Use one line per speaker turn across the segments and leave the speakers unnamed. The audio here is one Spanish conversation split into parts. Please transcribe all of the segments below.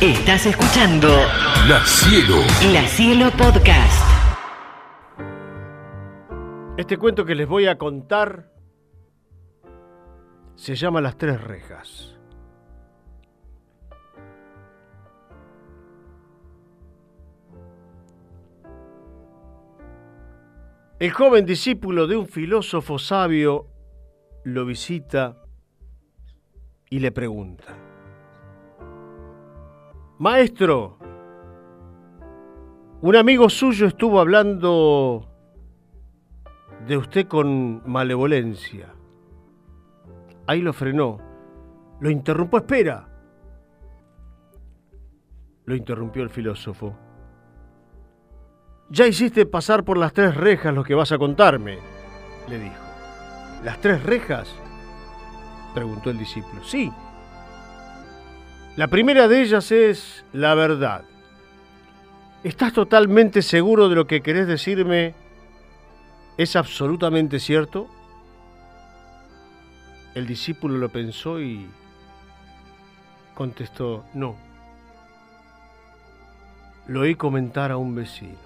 Estás escuchando
La Cielo.
La Cielo Podcast.
Este cuento que les voy a contar se llama Las Tres Rejas. El joven discípulo de un filósofo sabio lo visita y le pregunta, Maestro, un amigo suyo estuvo hablando de usted con malevolencia. Ahí lo frenó. Lo interrumpió. Espera. Lo interrumpió el filósofo. Ya hiciste pasar por las tres rejas lo que vas a contarme, le dijo. ¿Las tres rejas? preguntó el discípulo. Sí. La primera de ellas es la verdad. ¿Estás totalmente seguro de lo que querés decirme ¿Es absolutamente cierto? El discípulo lo pensó y contestó, no. Lo oí comentar a un vecino.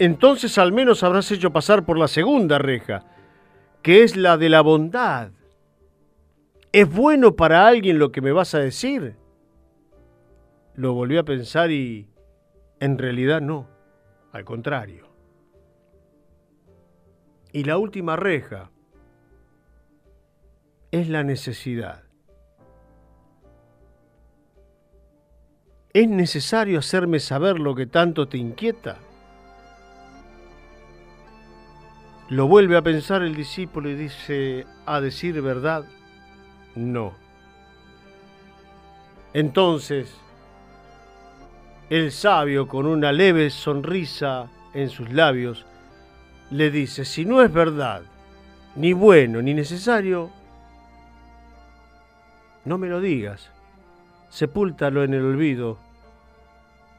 Entonces al menos habrás hecho pasar por la segunda reja, que es la de la bondad. ¿Es bueno para alguien lo que me vas a decir? Lo volví a pensar y en realidad no, al contrario. Y la última reja es la necesidad. ¿Es necesario hacerme saber lo que tanto te inquieta? Lo vuelve a pensar el discípulo y dice, a decir verdad, no. Entonces, el sabio, con una leve sonrisa en sus labios, le dice, si no es verdad, ni bueno ni necesario, no me lo digas, sepúltalo en el olvido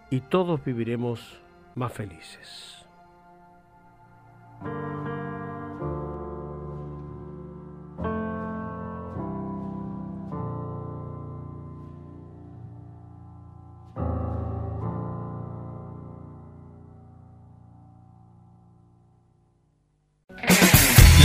y todos viviremos más felices.